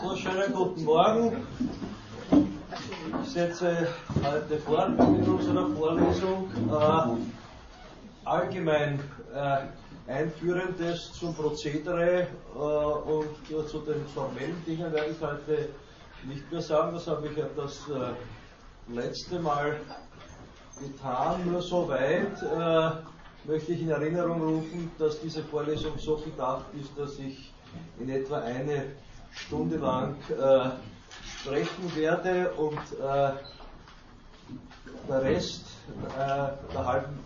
So, schönen guten Morgen. Ich setze heute fort mit unserer Vorlesung äh, allgemein äh, Einführendes zum Prozedere äh, und äh, zu den formellen Dingen werde ich heute nicht mehr sagen. Das habe ich ja das äh, letzte Mal getan. Nur soweit äh, möchte ich in Erinnerung rufen, dass diese Vorlesung so gedacht ist, dass ich in etwa eine Stunde lang äh, sprechen werde und äh, der Rest äh, der halben,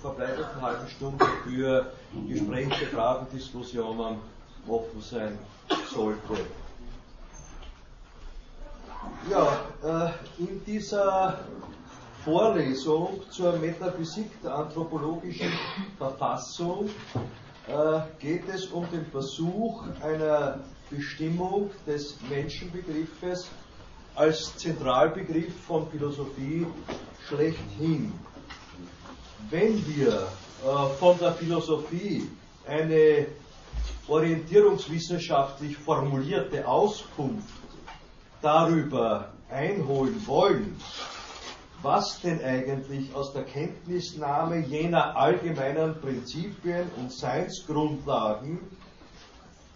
verbleibenden halben Stunde für Gespräche, Fragen, Diskussionen offen sein sollte. Ja, äh, in dieser Vorlesung zur Metaphysik der anthropologischen Verfassung äh, geht es um den Versuch einer Bestimmung des Menschenbegriffes als Zentralbegriff von Philosophie schlechthin. Wenn wir äh, von der Philosophie eine orientierungswissenschaftlich formulierte Auskunft darüber einholen wollen, was denn eigentlich aus der Kenntnisnahme jener allgemeinen Prinzipien und Seinsgrundlagen,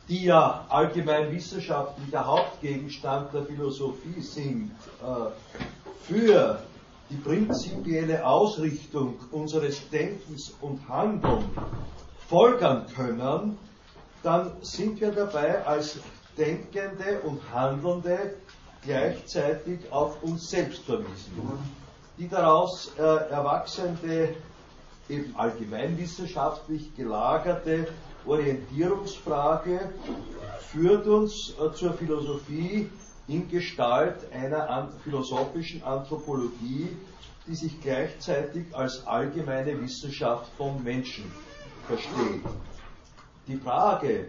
die ja allgemein wissenschaftlicher Hauptgegenstand der Philosophie sind, äh, für die prinzipielle Ausrichtung unseres Denkens und Handelns folgern können, dann sind wir dabei als Denkende und Handelnde gleichzeitig auf uns selbst verwiesen die daraus äh, erwachsende, eben allgemeinwissenschaftlich gelagerte Orientierungsfrage führt uns äh, zur Philosophie in Gestalt einer philosophischen Anthropologie, die sich gleichzeitig als allgemeine Wissenschaft vom Menschen versteht. Die Frage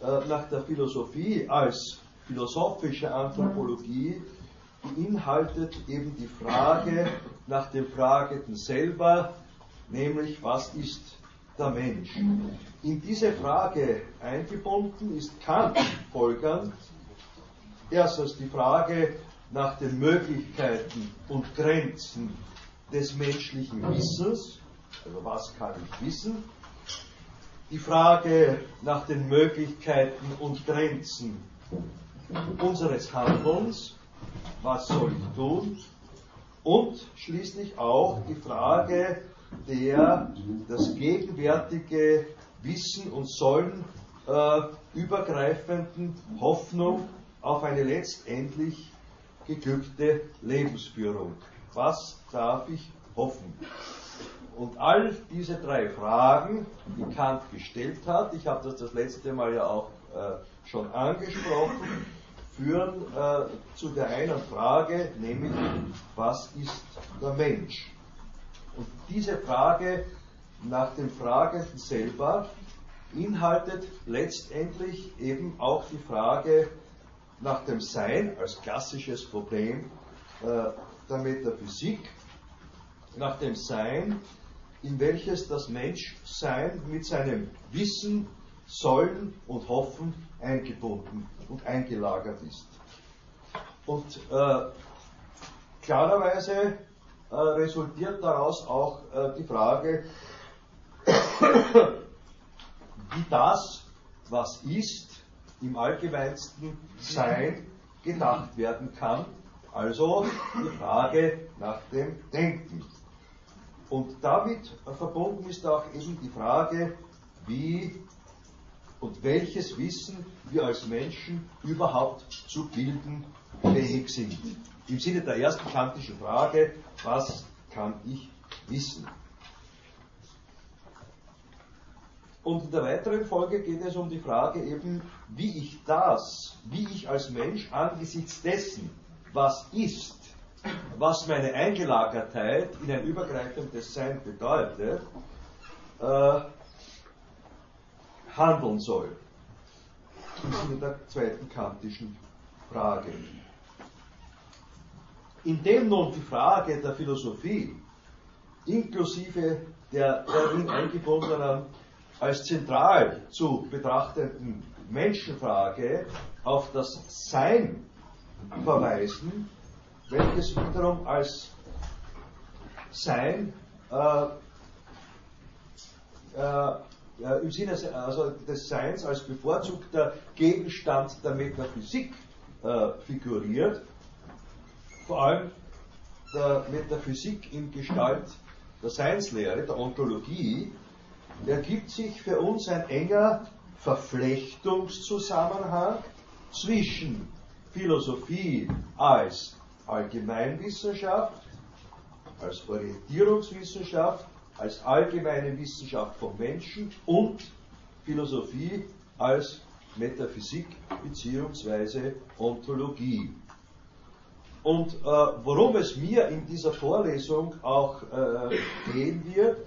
äh, nach der Philosophie als philosophische Anthropologie beinhaltet eben die Frage nach dem Fragenden selber, nämlich was ist der Mensch? In diese Frage eingebunden ist Kant folgernd erstens die Frage nach den Möglichkeiten und Grenzen des menschlichen Wissens, also was kann ich wissen, die Frage nach den Möglichkeiten und Grenzen unseres Handelns, was soll ich tun? Und schließlich auch die Frage der das gegenwärtige Wissen und Sollen äh, übergreifenden Hoffnung auf eine letztendlich geglückte Lebensführung. Was darf ich hoffen? Und all diese drei Fragen, die Kant gestellt hat, ich habe das das letzte Mal ja auch äh, schon angesprochen, führen äh, zu der einen Frage, nämlich was ist der Mensch? Und diese Frage nach dem Fragenden selber beinhaltet letztendlich eben auch die Frage nach dem Sein als klassisches Problem äh, der Metaphysik, nach dem Sein, in welches das Menschsein mit seinem Wissen, Sollen und Hoffen eingebunden und eingelagert ist. Und äh, klarerweise äh, resultiert daraus auch äh, die Frage, wie das, was ist, im allgemeinsten Sein gedacht werden kann. Also die Frage nach dem Denken. Und damit verbunden ist auch eben die Frage, wie und welches Wissen wir als Menschen überhaupt zu bilden fähig sind. Im Sinne der ersten kantischen Frage, was kann ich wissen? Und in der weiteren Folge geht es um die Frage eben, wie ich das, wie ich als Mensch angesichts dessen, was ist, was meine Eingelagertheit in ein übergreifendes Sein bedeutet, äh, handeln soll. Im Sinne der zweiten kantischen Frage. Indem nun die Frage der Philosophie inklusive der darin eingebundenen als zentral zu betrachtenden Menschenfrage auf das Sein verweisen, welches wiederum als Sein äh, äh, im Sinne also des Seins als bevorzugter Gegenstand der Metaphysik äh, figuriert, vor allem der Metaphysik in Gestalt der Seinslehre, der Ontologie, ergibt sich für uns ein enger Verflechtungszusammenhang zwischen Philosophie als Allgemeinwissenschaft, als Orientierungswissenschaft, als allgemeine Wissenschaft vom Menschen und Philosophie als Metaphysik bzw. Ontologie. Und äh, worum es mir in dieser Vorlesung auch äh, gehen wird,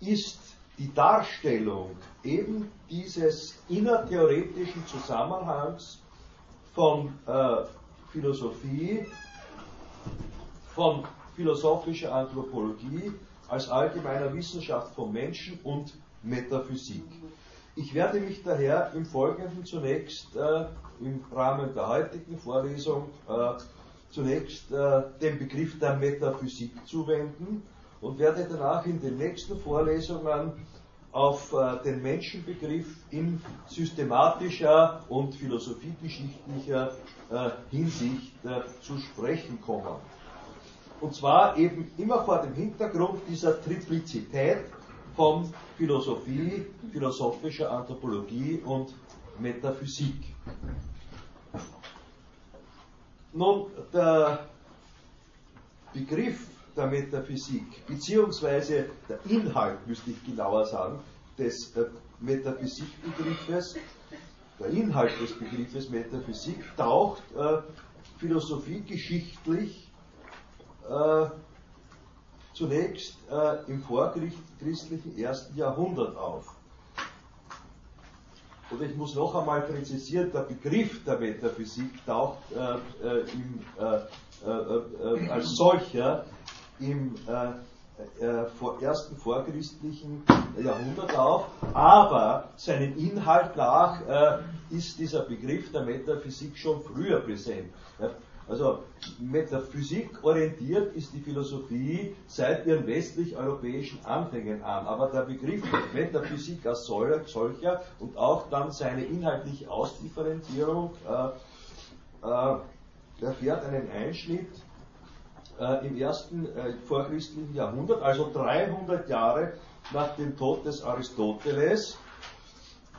ist die Darstellung eben dieses innertheoretischen Zusammenhangs von äh, Philosophie, von philosophischer Anthropologie als allgemeiner Wissenschaft vom Menschen und Metaphysik. Ich werde mich daher im Folgenden zunächst äh, im Rahmen der heutigen Vorlesung äh, zunächst äh, dem Begriff der Metaphysik zuwenden und werde danach in den nächsten Vorlesungen auf äh, den Menschenbegriff in systematischer und philosophiegeschichtlicher äh, Hinsicht äh, zu sprechen kommen. Und zwar eben immer vor dem Hintergrund dieser Triplizität von Philosophie, philosophischer Anthropologie und Metaphysik. Nun, der Begriff der Metaphysik, beziehungsweise der Inhalt, müsste ich genauer sagen, des Metaphysikbegriffes, der Inhalt des Begriffes Metaphysik taucht äh, philosophiegeschichtlich äh, zunächst äh, im vorchristlichen ersten Jahrhundert auf. Oder ich muss noch einmal präzisieren, der Begriff der Metaphysik taucht äh, äh im, äh, äh, als solcher im vor, ersten vorchristlichen Jahrhundert auf, aber seinem Inhalt nach ist dieser Begriff der Metaphysik schon früher präsent. Also Metaphysik orientiert ist die Philosophie seit ihren westlich-europäischen Anfängen an. Aber der Begriff Metaphysik als solcher und auch dann seine inhaltliche Ausdifferenzierung äh, äh, erfährt einen Einschnitt äh, im ersten äh, vorchristlichen Jahrhundert, also 300 Jahre nach dem Tod des Aristoteles.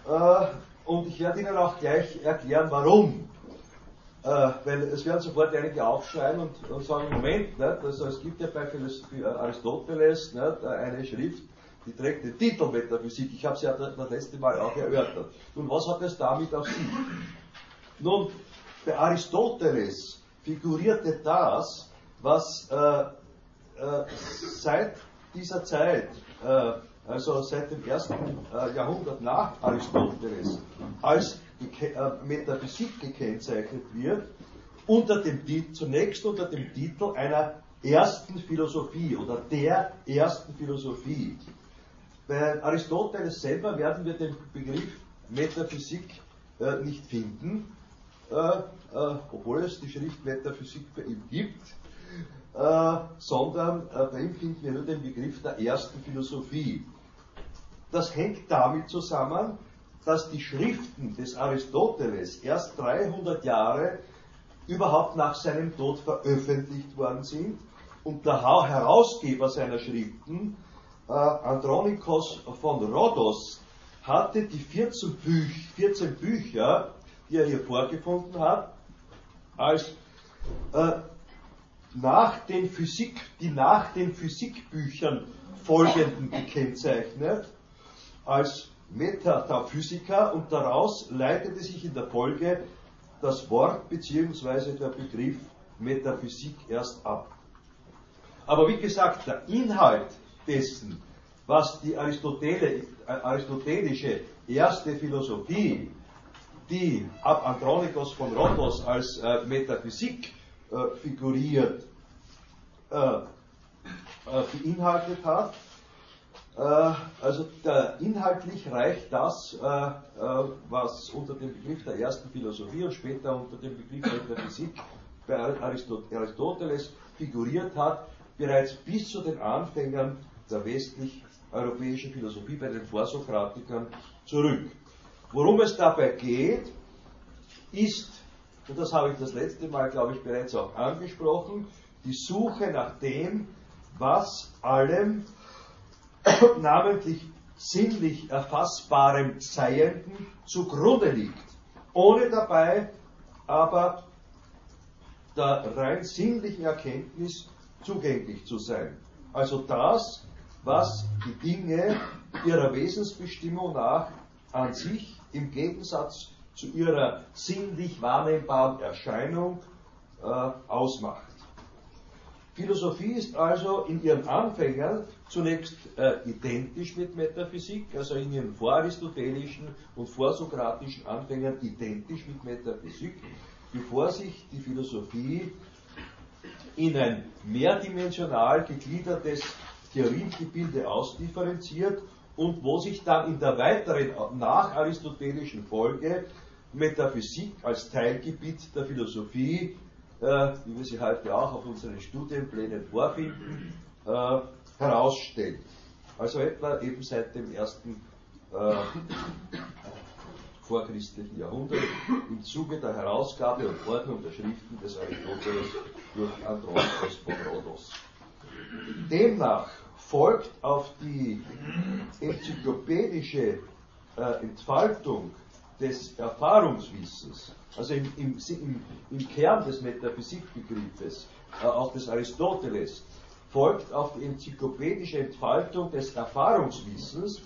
Äh, und ich werde Ihnen auch gleich erklären, warum äh, weil es werden sofort einige aufschreien und, und sagen, Moment, nicht? Also es gibt ja bei Aristoteles nicht, eine Schrift, die trägt den Titel Metaphysik. Ich habe es ja das letzte Mal auch erörtert. Nun, was hat es damit auf sich? Nun, bei Aristoteles figurierte das, was äh, äh, seit dieser Zeit, äh, also seit dem ersten äh, Jahrhundert nach Aristoteles, als äh, Metaphysik gekennzeichnet wird, unter dem, zunächst unter dem Titel einer ersten Philosophie oder der ersten Philosophie. Bei Aristoteles selber werden wir den Begriff Metaphysik äh, nicht finden, äh, äh, obwohl es die Schrift Metaphysik bei ihm gibt, äh, sondern äh, bei ihm finden wir nur den Begriff der ersten Philosophie. Das hängt damit zusammen, dass die Schriften des Aristoteles erst 300 Jahre überhaupt nach seinem Tod veröffentlicht worden sind und der Herausgeber seiner Schriften, äh, Andronikos von Rhodos, hatte die 14, Büch, 14 Bücher, die er hier vorgefunden hat, als äh, nach den Physik, die nach den Physikbüchern folgenden gekennzeichnet, als Metaphysiker und daraus leitete sich in der Folge das Wort bzw. der Begriff Metaphysik erst ab. Aber wie gesagt, der Inhalt dessen, was die aristotelische erste Philosophie, die ab Andronikos von Rhodos als äh, Metaphysik äh, figuriert, äh, äh beinhaltet hat, Äh, also der, inhaltlich reicht das, äh, äh, was unter dem Begriff der ersten Philosophie und später unter dem Begriff der Physik bei Aristoteles figuriert hat, bereits bis zu den Anfängern der westlich-europäischen Philosophie bei den Vorsokratikern zurück. Worum es dabei geht, ist, und das habe ich das letzte Mal, glaube ich, bereits auch angesprochen, die Suche nach dem, was allem namentlich sinnlich erfassbarem Seienden zugrunde liegt, ohne dabei aber der rein sinnlichen Erkenntnis zugänglich zu sein. Also das, was die Dinge ihrer Wesensbestimmung nach an sich im Gegensatz zu ihrer sinnlich wahrnehmbaren Erscheinung äh, ausmacht. Philosophie ist also in ihren Anfängern zunächst äh, identisch mit Metaphysik, also in ihren voraristotelischen und vorsokratischen Anfängern identisch mit Metaphysik, bevor sich die Philosophie in ein mehrdimensional gegliedertes Theoriegebilde ausdifferenziert und wo sich dann in der weiteren nacharistotelischen Folge Metaphysik als Teilgebiet der Philosophie äh, wie wir sie heute auch auf unseren Studienplänen vorfinden, äh, herausstellt. Also etwa eben seit dem ersten äh, vorchristlichen Jahrhundert im Zuge der Herausgabe und Ordnung der Schriften des Aristoteles durch Andronikos von Rhodos. Demnach folgt auf die enzyklopädische äh, Entfaltung des Erfahrungswissens also im, im, im, im Kern des Metaphysikbegriffes, äh, auch des Aristoteles, folgt auf die enzyklopädische Entfaltung des Erfahrungswissens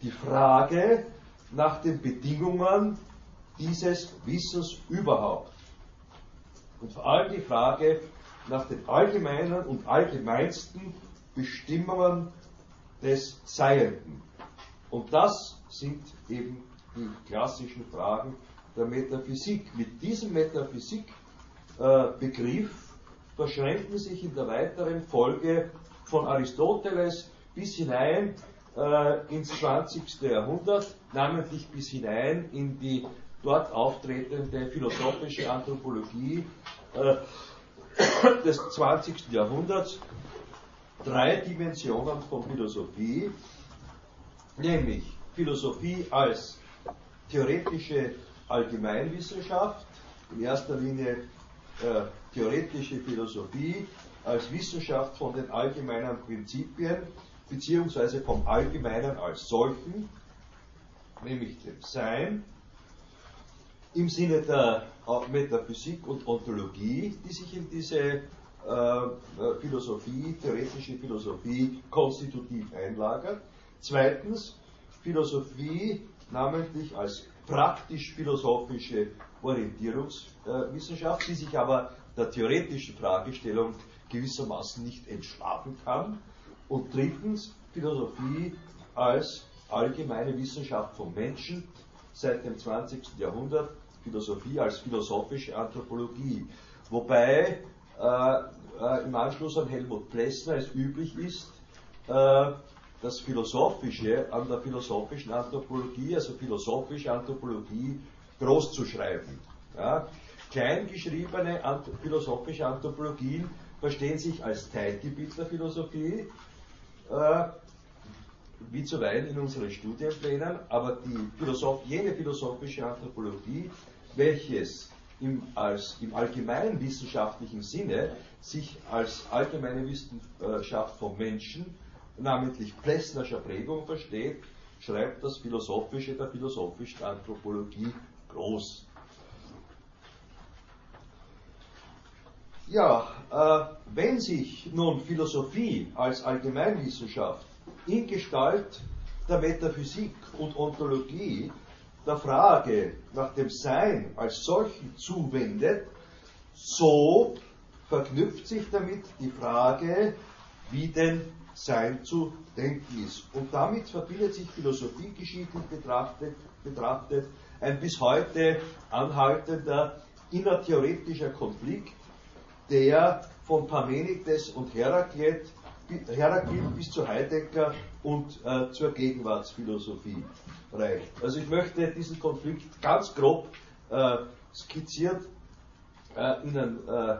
die Frage nach den Bedingungen dieses Wissens überhaupt. Und vor allem die Frage nach den allgemeinen und allgemeinsten Bestimmungen des Seienden. Und das sind eben die klassischen Fragen der Metaphysik. Mit diesem Metaphysikbegriff äh, verschränken sich in der weiteren Folge von Aristoteles bis hinein äh, ins 20. Jahrhundert, namentlich bis hinein in die dort auftretende philosophische Anthropologie äh, des 20. Jahrhunderts, drei Dimensionen von Philosophie, nämlich Philosophie als theoretische Allgemeinwissenschaft, in erster Linie äh, theoretische Philosophie als Wissenschaft von den allgemeinen Prinzipien beziehungsweise vom Allgemeinen als solchen, nämlich dem Sein, im Sinne der Metaphysik und Ontologie, die sich in diese äh, Philosophie, theoretische Philosophie konstitutiv einlagert. Zweitens, Philosophie namentlich als praktisch-philosophische Orientierungswissenschaft, die sich aber der theoretischen Fragestellung gewissermaßen nicht entschlafen kann. Und drittens Philosophie als allgemeine Wissenschaft vom Menschen seit dem 20. Jahrhundert, Philosophie als philosophische Anthropologie. Wobei äh, äh, im Anschluss an Helmut Plessner es üblich ist, äh, das Philosophische an der philosophischen Anthropologie, also philosophische Anthropologie, groß zu schreiben. Ja. Kleingeschriebene philosophische Anthropologien verstehen sich als Teilgebiet der Philosophie, äh, wie zuweilen in unseren Studienplänen, aber Philosoph jene philosophische Anthropologie, welches im, als, im allgemeinen wissenschaftlichen Sinne sich als allgemeine Wissenschaft vom Menschen namentlich Plessnerscher Prägung versteht, schreibt das Philosophische der philosophischen Anthropologie groß. Ja, äh, wenn sich nun Philosophie als Allgemeinwissenschaft in Gestalt der Metaphysik und Ontologie der Frage nach dem Sein als solchen zuwendet, so verknüpft sich damit die Frage, wie denn sein zu denken ist. Und damit verbindet sich philosophiegeschichtlich betrachtet, betrachtet ein bis heute anhaltender innertheoretischer Konflikt, der von Parmenides und Heraklet Heraklit bis zu Heidegger und äh, zur Gegenwartsphilosophie reicht. Also ich möchte diesen Konflikt ganz grob äh, skizziert äh, Ihnen äh,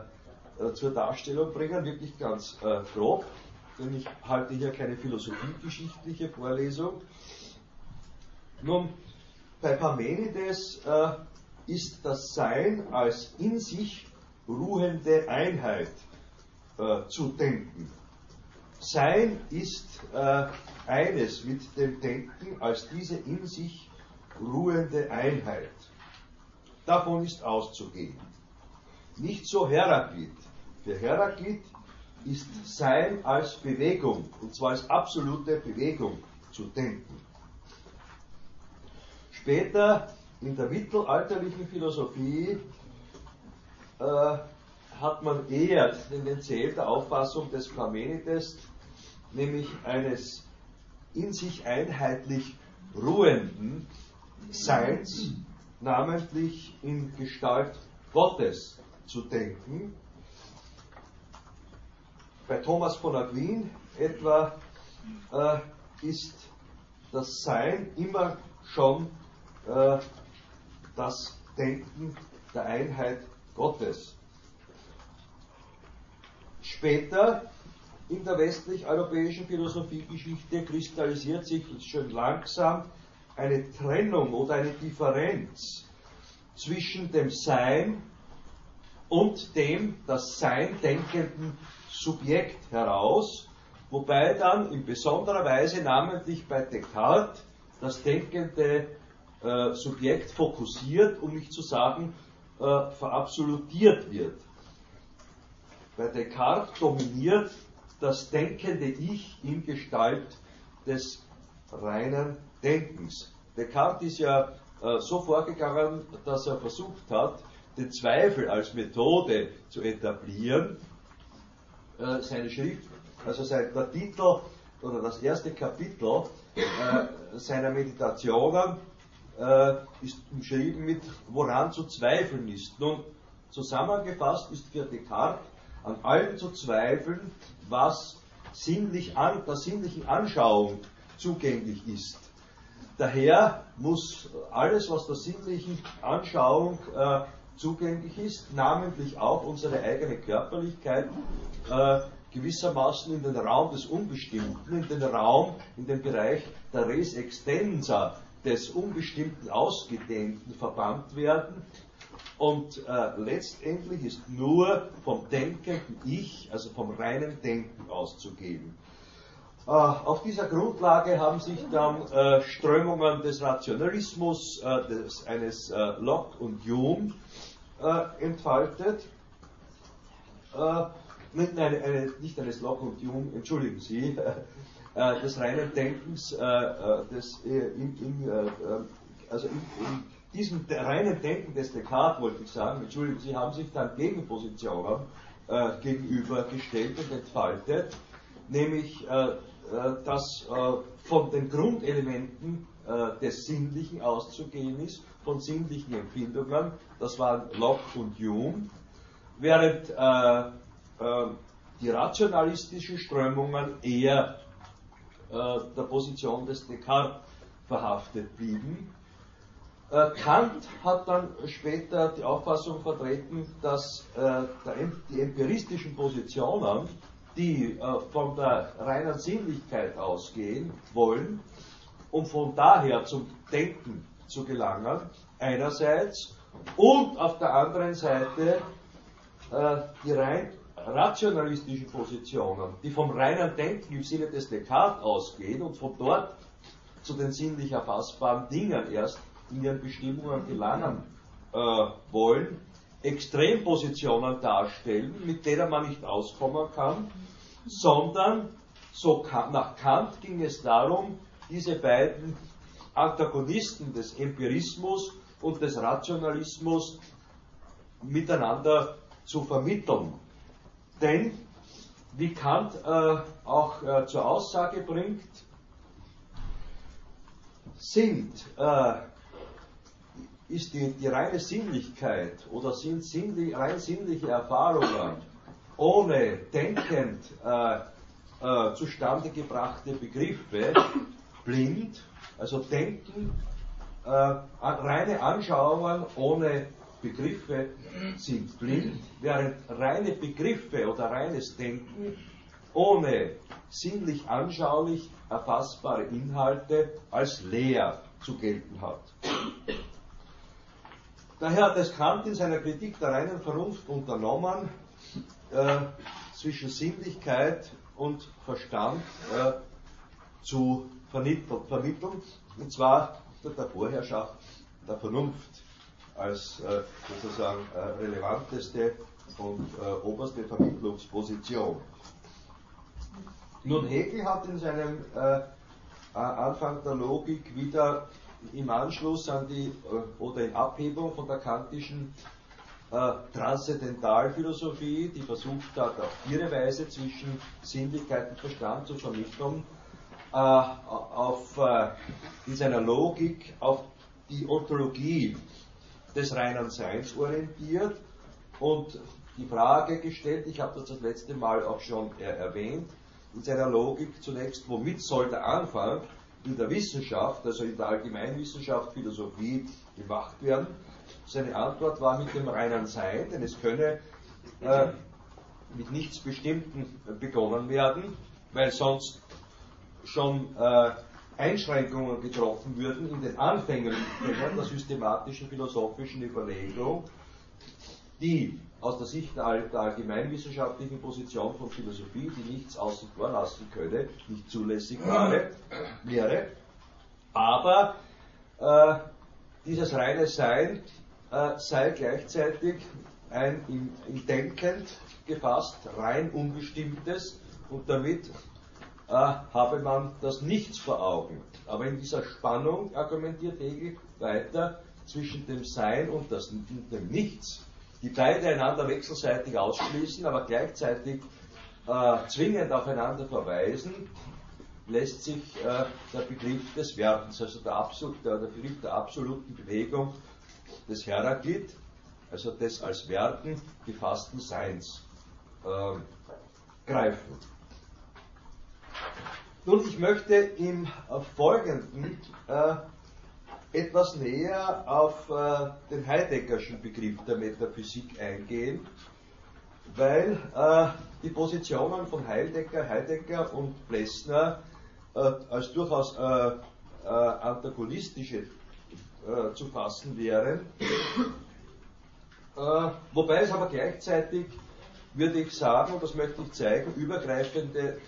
äh, zur Darstellung bringen, wirklich ganz äh, grob, denn ich halte hier keine philosophiegeschichtliche Vorlesung. Nun, bei Parmenides ist das Sein als in sich ruhende Einheit äh, zu denken. Sein ist äh, eines mit dem Denken als diese in sich ruhende Einheit. Davon ist auszugehen. Nicht so Heraklit. Für Heraklit ist Sein als Bewegung, und zwar als absolute Bewegung zu denken. Später in der mittelalterlichen Philosophie äh, hat man eher tendenziell der Auffassung des Parmenides, nämlich eines in sich einheitlich ruhenden Seins, namentlich in Gestalt Gottes zu denken. Bei Thomas von Aquin etwa äh, ist das Sein immer schon äh, das Denken der Einheit Gottes. Später in der westlich-europäischen Philosophiegeschichte kristallisiert sich schon langsam eine Trennung oder eine Differenz zwischen dem Sein und dem das Sein denkenden Subjekt heraus, wobei dann in besonderer Weise namentlich bei Descartes das denkende äh, Subjekt fokussiert, um nicht zu sagen äh, verabsolutiert wird. Bei Descartes dominiert das denkende Ich in Gestalt des reinen Denkens. Descartes ist ja äh, so vorgegangen, dass er versucht hat, den Zweifel als Methode zu etablieren. Äh, seine Schrift, also sein, der Titel oder das erste Kapitel äh, seiner Meditationen äh, ist umschrieben mit woran zu zweifeln ist. Nun, zusammengefasst ist für Descartes an allem zu zweifeln, was sinnlich an, der sinnlichen Anschauung zugänglich ist. Daher muss alles, was der sinnlichen Anschauung äh, zugänglich ist, namentlich auch unsere eigene Körperlichkeit, äh, gewissermaßen in den Raum des Unbestimmten, in den Raum, in den Bereich der Res Extensa des Unbestimmten Ausgedehnten verbannt werden. Und äh, letztendlich ist nur vom denkenden Ich, also vom reinen Denken auszugehen. Äh, auf dieser Grundlage haben sich dann äh, Strömungen des Rationalismus, äh, des, eines äh, Locke und Hume äh, entfaltet. Nicht, eine, eine, nicht, eines Locke und Hume, entschuldigen Sie, des reinen Denkens, des, in, in, also in, in diesem reinen Denken des Descartes, wollte ich sagen, entschuldigen Sie, haben sich dann Gegenpositionen gegenübergestellt und entfaltet, nämlich äh, dass äh, von den Grundelementen äh, des Sinnlichen auszugehen ist, von sinnlichen Empfindungen, das waren Locke und Hume, während die rationalistischen Strömungen eher der Position des Descartes verhaftet blieben. Kant hat dann später die Auffassung vertreten, dass die empiristischen Positionen die äh, von der reinen Sinnlichkeit ausgehen wollen, um von daher zum Denken zu gelangen, einerseits, und auf der anderen Seite äh, die rein rationalistischen Positionen, die vom reinen Denken im Sinne des Descartes ausgehen und von dort zu den sinnlich erfassbaren Dingen erst in ihren Bestimmungen gelangen äh, wollen, Extrempositionen darstellen, mit denen man nicht auskommen kann, sondern so nach Kant ging es darum, diese beiden Antagonisten des Empirismus und des Rationalismus miteinander zu vermitteln. Denn, wie Kant äh, auch äh, zur Aussage bringt, sind äh, ist die, die reine Sinnlichkeit oder sind sinnlich, rein sinnliche Erfahrungen ohne denkend äh, äh, zustande gebrachte Begriffe blind, also Denken, äh, reine Anschauungen ohne Begriffe sind blind, während reine Begriffe oder reines Denken ohne sinnlich anschaulich erfassbare Inhalte als leer zu gelten hat. Daher hat es Kant in seiner Kritik der reinen Vernunft unternommen, äh, zwischen Sinnlichkeit und Verstand äh, zu vermitteln, und zwar unter der Vorherrschaft der Vernunft als äh, sozusagen äh, relevanteste und äh, oberste Vermittlungsposition. Nun, Hegel hat in seinem Anfang der Logik wieder im Anschluss an die oder in Abhebung von der kantischen äh, Transzendentalphilosophie, die versucht hat, auf ihre Weise zwischen Sinnlichkeit und Verstand zu vermitteln, äh, auf, äh, in seiner Logik auf die Ontologie des reinen Seins orientiert und die Frage gestellt, ich habe das das letzte Mal auch schon erwähnt, in seiner Logik zunächst, womit soll der Anfang in der Wissenschaft, also in der Allgemeinwissenschaft, Philosophie gemacht werden? Seine Antwort war mit dem reinen Sein, denn es könne äh, mit nichts Bestimmten begonnen werden, weil sonst schon äh, Einschränkungen getroffen würden in den Anfängen der systematischen philosophischen Überlegung, die aus der Sicht der, allgemeinwissenschaftlichen Position von Philosophie, die nichts außen vor lassen könne, nicht zulässig wäre. Aber äh, dieses reine Sein äh, sei gleichzeitig ein im, im Denkend gefasst, rein unbestimmtes und damit äh, habe man das Nichts vor Augen. Aber in dieser Spannung argumentiert Hegel weiter zwischen dem Sein und, das, und dem Nichts die beide einander wechselseitig ausschließen, aber gleichzeitig äh, zwingend aufeinander verweisen, lässt sich äh, der Begriff des Werdens, also der, Absolut, der, der Begriff der absoluten Bewegung des Heraklit, also des als Werden gefassten Seins, äh, greifen. Nun, ich möchte im Folgenden äh, etwas näher auf äh, den Heideggerschen Begriff der Metaphysik eingehen, weil äh, die Positionen von Heidegger, Heidegger und Plessner äh, als durchaus äh, äh, antagonistische zu fassen wären. wobei es aber gleichzeitig, würde ich sagen, und das möchte ich zeigen, übergreifende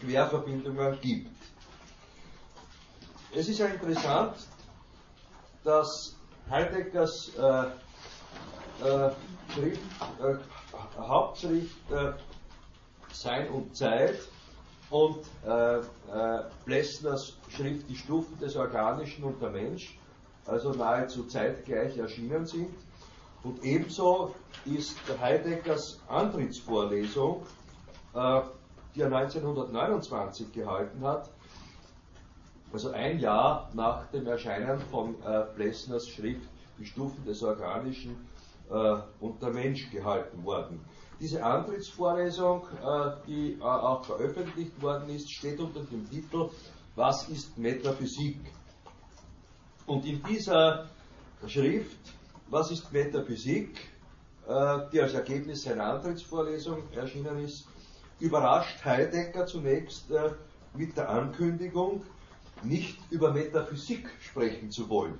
Querverbindungen gibt. Es ist ja interessant, dass Heideggers äh, äh, Schrift, äh, Hauptschrift äh, Sein und Zeit und äh, äh, Plessners Schrift Die Stufen des Organischen und der Mensch, also nahezu zeitgleich erschienen sind. Und ebenso ist Heideggers Antrittsvorlesung, die er 1929 gehalten hat, also ein Jahr nach dem Erscheinen von äh, Plessners Schrift Die Stufen des Organischen äh, und der Mensch gehalten worden. Diese Antrittsvorlesung, äh, die äh, auch veröffentlicht worden ist, steht unter dem Titel Was ist Metaphysik? Und in dieser Schrift, Was ist Metaphysik, äh, die als Ergebnis seiner Antrittsvorlesung erschienen ist, überrascht Heidegger zunächst äh, mit der Ankündigung, nicht über Metaphysik sprechen zu wollen.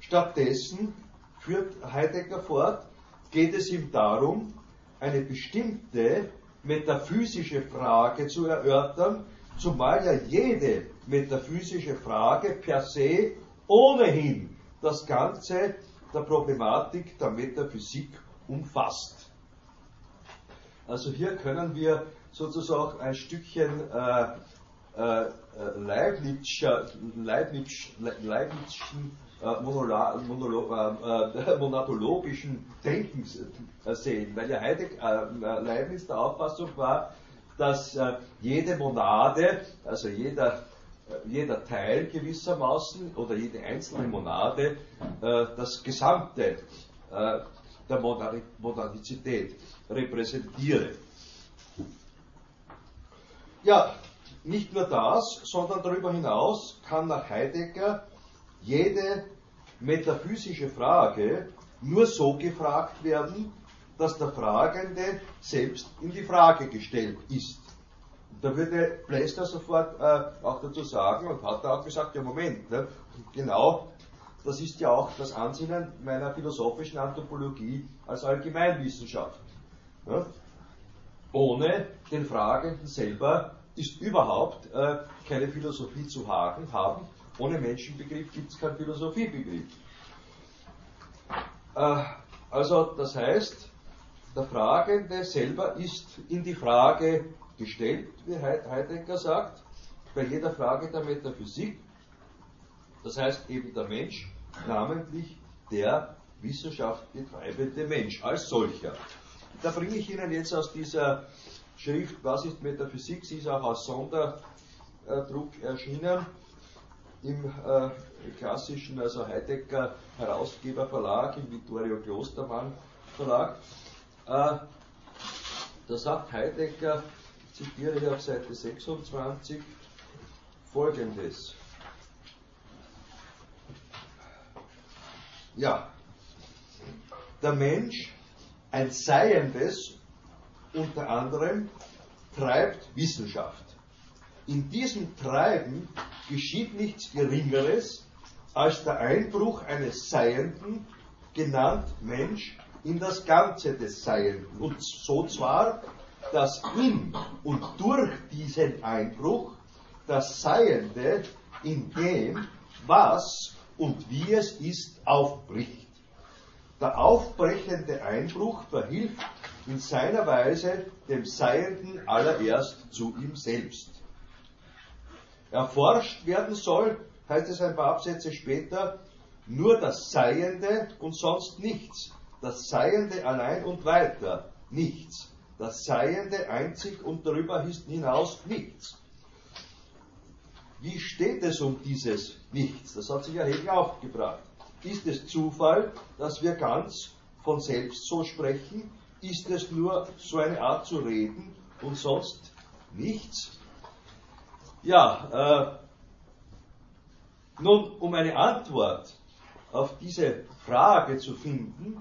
Stattdessen führt Heidegger fort, geht es ihm darum, eine bestimmte metaphysische Frage zu erörtern, zumal ja jede metaphysische Frage per se ohnehin das Ganze der Problematik der Metaphysik umfasst. Also hier können wir sozusagen ein Stückchen äh, äh, Leibnizscher, Leibniz, äh, Monolo, äh, monatologischen Denkens sehen, weil ja Heidegg, Leibniz der Auffassung war, dass jede Monade, also jeder, jeder Teil gewissermaßen oder jede einzelne Monade das Gesamte der Modernizität repräsentiere. Ja, nicht nur das, sondern darüber hinaus kann nach Heidegger jede metaphysische Frage nur so gefragt werden, dass der Fragende selbst in die Frage gestellt ist. Da würde Plester sofort äh, auch dazu sagen und hat da auch gesagt, ja Moment, ne, genau das ist ja auch das Ansinnen meiner philosophischen Anthropologie als Allgemeinwissenschaft. Ne? Ohne den Fragenden selber ist überhaupt äh, keine Philosophie zu haben. Ohne Menschenbegriff gibt es keinen Philosophiebegriff. Äh, also das heißt, der Fragende selber ist in die Frage gestellt, wie Heidegger sagt, bei jeder Frage der Metaphysik. Das heißt eben der Mensch, namentlich der Wissenschaft betreibende Mensch als solcher. Da bringe ich Ihnen jetzt aus dieser Schrift Was ist Metaphysik? Sie ist auch als Sonderdruck erschienen im äh, klassischen, also Heidegger Herausgeber Verlag, im Vittorio Klostermann Verlag. Äh, da sagt Heidegger, zitiere ich auf Seite 26, folgendes. Ja, der Mensch, ein Seiendes, unter anderem, treibt Wissenschaft. In diesem Treiben geschieht nichts Geringeres als der Einbruch eines Seienden, genannt Mensch, in das Ganze des Seienden. Und so zwar, dass in und durch diesen Einbruch das Seiende in dem, was und wie es ist, aufbricht. Der aufbrechende Einbruch verhilft in seiner Weise dem Seienden allererst zu ihm selbst. Erforscht werden soll, heißt es ein paar Absätze später, nur das Seiende und sonst nichts. Das Seiende allein und weiter nichts. Das Seiende einzig und darüber hinaus nichts. Wie steht es um dieses Nichts? Das hat sich ja Hegel aufgebracht. Ist es Zufall, dass wir ganz von selbst so sprechen? Ist es nur so eine Art zu reden und sonst nichts? Ja, äh, nun, um eine Antwort auf diese Frage zu finden,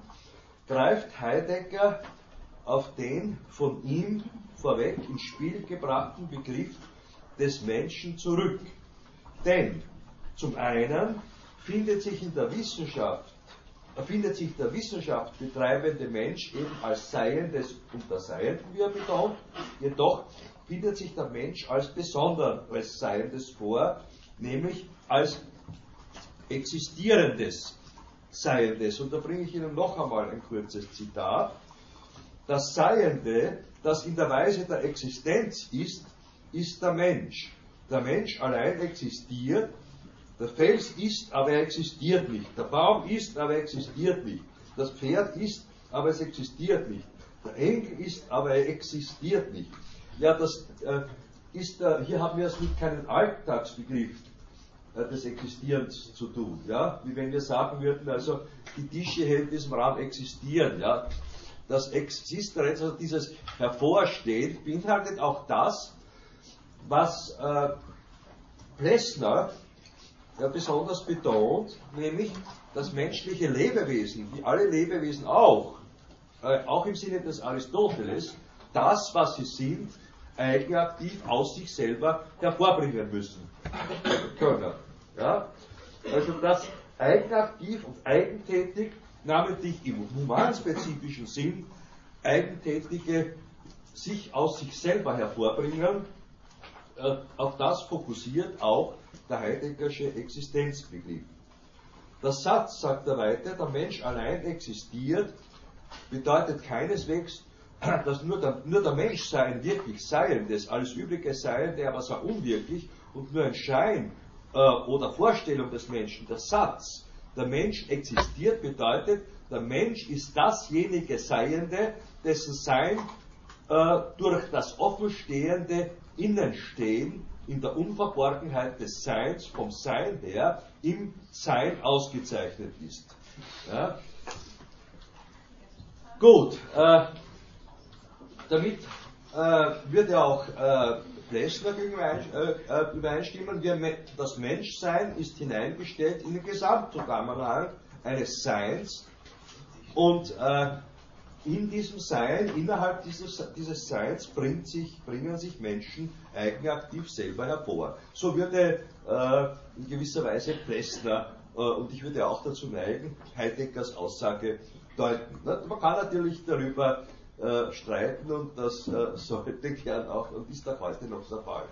greift Heidegger auf den von ihm vorweg ins Spiel gebrachten Begriff des Menschen zurück. Denn zum einen findet sich in der Wissenschaft, findet sich der Wissenschaft betreibende Mensch eben als Seiendes unter Seienden, wie er betont, jedoch findet sich der Mensch als besonderes Seiendes vor, nämlich als existierendes Seiendes. Und da bringe ich Ihnen noch einmal ein kurzes Zitat. Das Seiende, das in der Weise der Existenz ist, ist der Mensch. Der Mensch allein existiert. Der Fels ist, aber er existiert nicht. Der Baum ist, aber er existiert nicht. Das Pferd ist, aber es existiert nicht. Der Enkel ist, aber er existiert nicht. Ja, das äh, ist, äh, hier haben wir es mit keinem Alltagsbegriff äh, des Existierens zu tun. Ja? Wie wenn wir sagen würden, also die Tische hier in diesem Raum existieren. Ja? Das Existenz, also dieses Hervorstehen, beinhaltet auch das, was äh, Plessner ja, besonders betont, nämlich dass menschliche Lebewesen, wie alle Lebewesen auch, äh, auch im Sinne des Aristoteles, das, was sie sind, eigenaktiv aus sich selber hervorbringen müssen können. Ja? Also das eigenaktiv und eigentätig, namentlich im humanspezifischen Sinn, eigentätige sich aus sich selber hervorbringen, äh, auf das fokussiert auch der Heideggersche Existenzbegriff. Der Satz, sagt er weiter, der Mensch allein existiert, bedeutet keineswegs, dass nur der, nur der Mensch sein wirklich Seiendes, alles übrige Seiende aber sei unwirklich und nur ein Schein äh, oder Vorstellung des Menschen, der Satz, der Mensch existiert, bedeutet, der Mensch ist dasjenige Seiende, dessen Sein äh, durch das offenstehende Innenstehen in der Unverborgenheit des Seins vom Sein her im Sein ausgezeichnet ist. Ja? Gut, äh, damit äh, wird ja auch äh, Plessner äh, übereinstimmen, wir, das Menschsein ist hineingestellt in den Gesamtzusammenhang eines Seins und äh, in diesem Sein, innerhalb dieses, dieses Seins sich, bringen sich Menschen eigenaktiv selber hervor. So würde äh, in gewisser Weise Plessner, äh, und ich würde auch dazu neigen, Heideggers Aussage deuten. Man kann natürlich darüber äh, streiten und das äh, sollte gern auch und ist auch heute noch der Fall.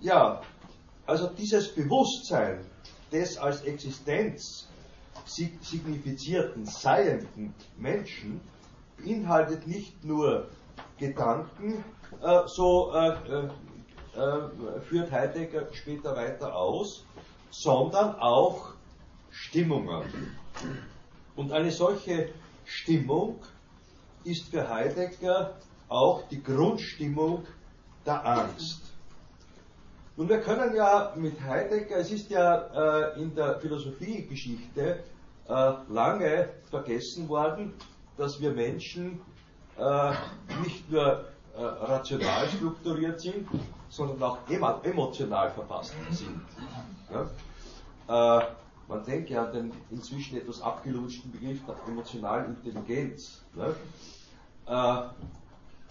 Ja, also dieses Bewusstsein des als Existenz signifizierten, seienden Menschen beinhaltet nicht nur Gedanken, äh, so äh, äh, äh, führt Heidegger später weiter aus, sondern auch Stimmungen. Und eine solche Stimmung ist für Heidegger auch die Grundstimmung der Angst. Nun, wir können ja mit Heidegger, es ist ja äh, in der Philosophiegeschichte äh, lange vergessen worden, dass wir Menschen äh, nicht nur äh, rational strukturiert sind, sondern auch emotional verfasst sind. Ja? Äh, man denkt ja an den inzwischen etwas abgelutschten Begriff der emotionalen Intelligenz. Ne? Äh,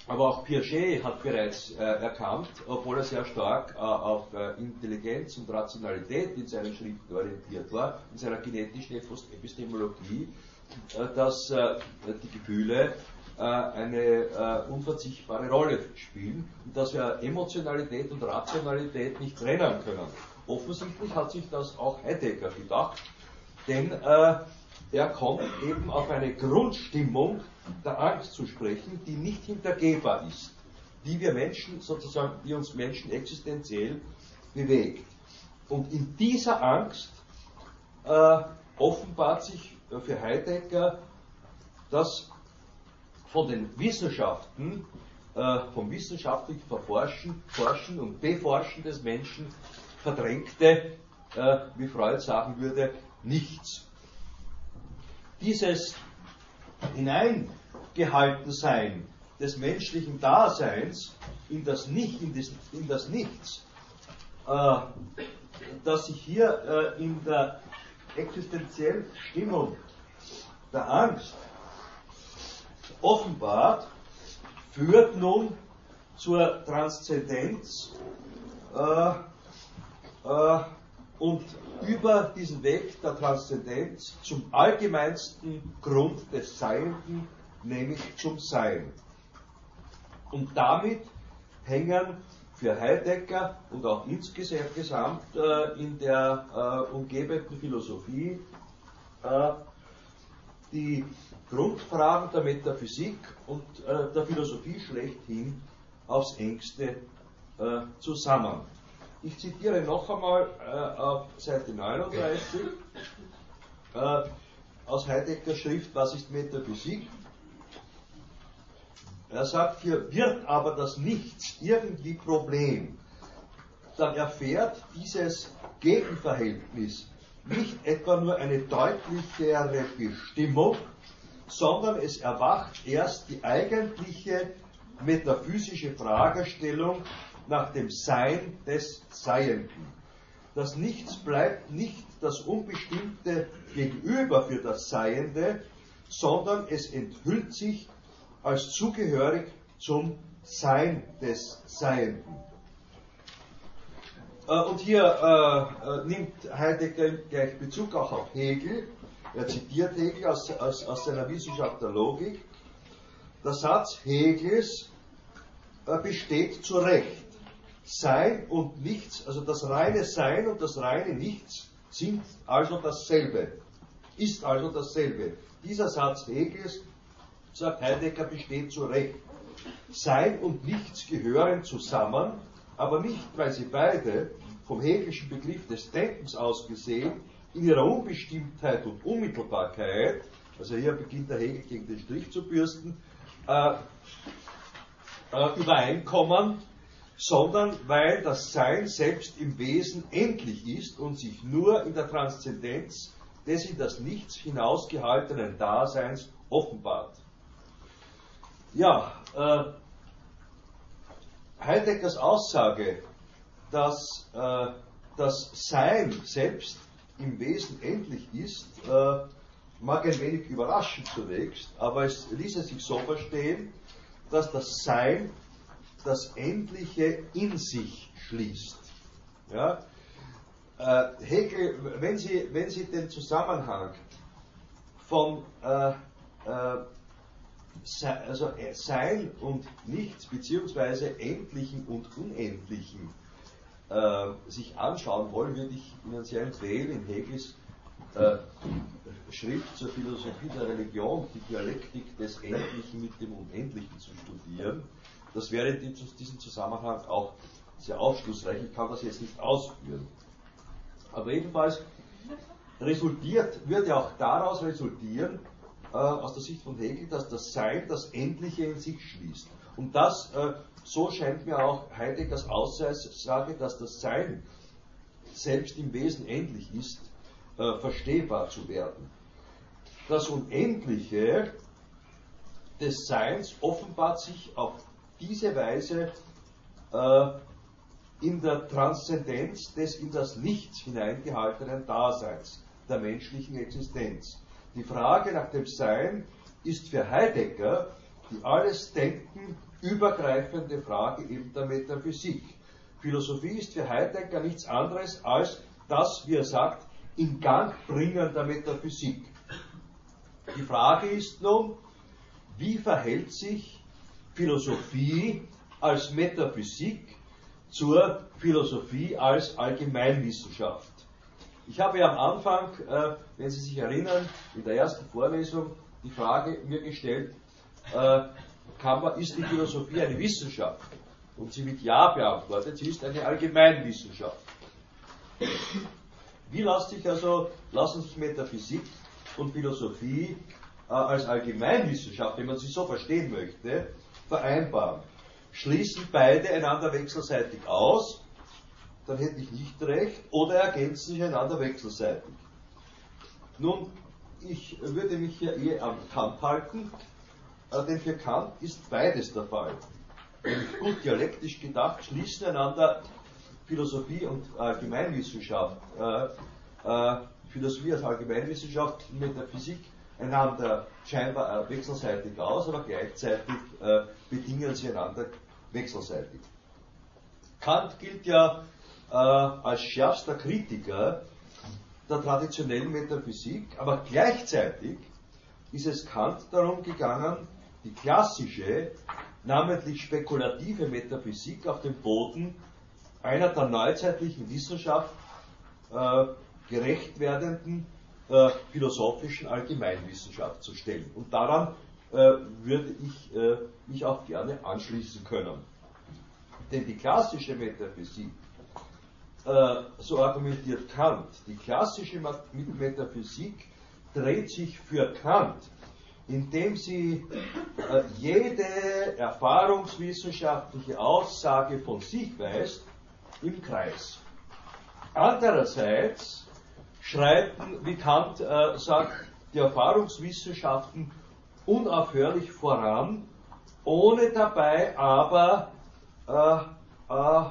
aber auch Piaget hat bereits äh, erkannt, obwohl er sehr stark äh, auf äh, Intelligenz und Rationalität in seinen Schriften orientiert war, in seiner genetischen Epistemologie, dass äh, die Gefühle äh, eine unverzichtbare Rolle spielen und dass wir Emotionalität und Rationalität nicht trennen können. Offensichtlich hat sich das auch Heidegger gedacht, denn er kommt eben auf eine Grundstimmung der Angst zu sprechen, die nicht hintergehbar ist, die wir Menschen sozusagen, die uns Menschen existenziell bewegt. Und in dieser Angst äh, offenbart sich für Heidegger das von den Wissenschaften, äh, vom wissenschaftlichen Verforschen Forschen und Beforschen des Menschen verdrängte, äh, wie Freud sagen würde, nichts. Dieses Hineingehaltensein des menschlichen Daseins in das, Nicht, in das, in das Nichts, äh, das sich hier äh, in der existenziellen Stimmung der Angst offenbart, führt nun zur Transzendenz äh, äh, und über diesen Weg der Transzendenz zum allgemeinsten Grund des Seienden, nämlich zum Sein. Und damit hängen für Heidegger und auch insgesamt äh, in der äh, umgebenden Philosophie äh, die Grundfragen der Metaphysik und äh, der Philosophie schlechthin aufs engste äh, zusammen. Ich zitiere noch einmal äh, auf Seite 39 aus Heideggers Schrift Was ist Metaphysik? Er sagt hier, wird aber das Nichts irgendwie Problem, dann erfährt dieses Gegenverhältnis nicht etwa nur eine deutlichere Bestimmung, sondern es erwacht erst die eigentliche metaphysische Fragestellung nach dem Sein des Seienden. Das Nichts bleibt nicht das unbestimmte Gegenüber für das Seiende, sondern es enthüllt sich als zugehörig zum Sein des Seienden. Äh, und hier äh, äh, nimmt Heidegger gleich Bezug auch auf Hegel. Er zitiert Hegel aus, aus, aus seiner Wissenschaft der Logik. Der Satz Hegels äh, besteht zu Recht. Sein und Nichts, also das reine Sein und das reine Nichts sind also dasselbe. Ist also dasselbe. Dieser Satz Hegels sagt Heidegger, besteht zu Recht. Sein und Nichts gehören zusammen, aber nicht, weil sie beide vom hegelischen Begriff des Denkens aus gesehen in ihrer Unbestimmtheit und Unmittelbarkeit, also hier beginnt der Hegel gegen den Strich zu bürsten, äh, äh, übereinkommen, sondern weil das Sein selbst im Wesen endlich ist und sich nur in der Transzendenz des in das Nichts hinausgehaltenen Daseins offenbart. Ja, äh, Heideggers Aussage, dass äh, das Sein selbst im Wesen endlich ist, äh, mag ein wenig überraschen zunächst, aber es ließe sich so verstehen, dass das Sein das Endliche in sich schließt. Ja? Äh, Hegel, wenn Sie, wenn Sie den Zusammenhang von äh, äh, also Sein und Nichts, beziehungsweise Endlichen und Unendlichen äh, sich anschauen wollen, würde ich Ihnen sehr empfehlen, in Hegels äh, Schrift zur Philosophie der Religion, die Dialektik des Endlichen mit dem Unendlichen zu studieren. Das wäre in diesem Zusammenhang auch sehr aufschlussreich. Ich kann das jetzt nicht ausführen. Aber jedenfalls resultiert, würde auch daraus resultieren, äh, aus der Sicht von Hegel, dass das Sein das Endliche in sich schließt. Und das, äh, so scheint mir auch Heideggers Aussage, dass das Sein selbst im Wesen endlich ist, äh, verstehbar zu werden. Das Unendliche des Seins offenbart sich auf diese Weise äh, in der Transzendenz des in das Nichts hineingehaltenen Daseins der menschlichen Existenz. Die Frage nach dem Sein ist für Heidegger die alles Denken übergreifende Frage eben der Metaphysik. Philosophie ist für Heidegger nichts anderes als das, wie er sagt, in Gang bringen der Metaphysik. Die Frage ist nun, wie verhält sich Philosophie als Metaphysik zur Philosophie als Allgemeinwissenschaft? Ich habe ja am Anfang, äh, wenn Sie sich erinnern, in der ersten Vorlesung die Frage mir gestellt, äh, man, ist die Philosophie eine Wissenschaft? Und sie mit Ja beantwortet, sie ist eine Allgemeinwissenschaft. Wie lässt sich also, lassen sich Metaphysik und Philosophie äh, als Allgemeinwissenschaft, wenn man sie so verstehen möchte, vereinbaren? Schließen beide einander wechselseitig aus, dann hätte ich nicht recht, oder ergänzen sich einander wechselseitig. Nun, ich würde mich hier eher am Kant halten, äh, denn für Kant ist beides der Fall. Nämlich gut dialektisch gedacht schließen einander Philosophie und Allgemeinwissenschaft, äh, äh, Philosophie als Allgemeinwissenschaft mit der Physik einander scheinbar äh, wechselseitig aus, aber gleichzeitig äh, bedingen sie einander wechselseitig. Kant gilt ja äh, als schärfster Kritiker der traditionellen Metaphysik, aber gleichzeitig ist es Kant darum gegangen, die klassische, namentlich spekulative Metaphysik auf den Boden einer der neuzeitlichen Wissenschaft äh, gerecht werdenden äh, philosophischen Allgemeinwissenschaft zu stellen. Und daran äh, würde ich äh, mich auch gerne anschließen können. Denn die klassische Metaphysik, so argumentiert Kant, die klassische Metaphysik dreht sich für Kant, indem sie äh, jede erfahrungswissenschaftliche Aussage von sich weist, im Kreis. Andererseits schreiten, wie Kant äh, sagt, die Erfahrungswissenschaften unaufhörlich voran, ohne dabei aber äh, äh,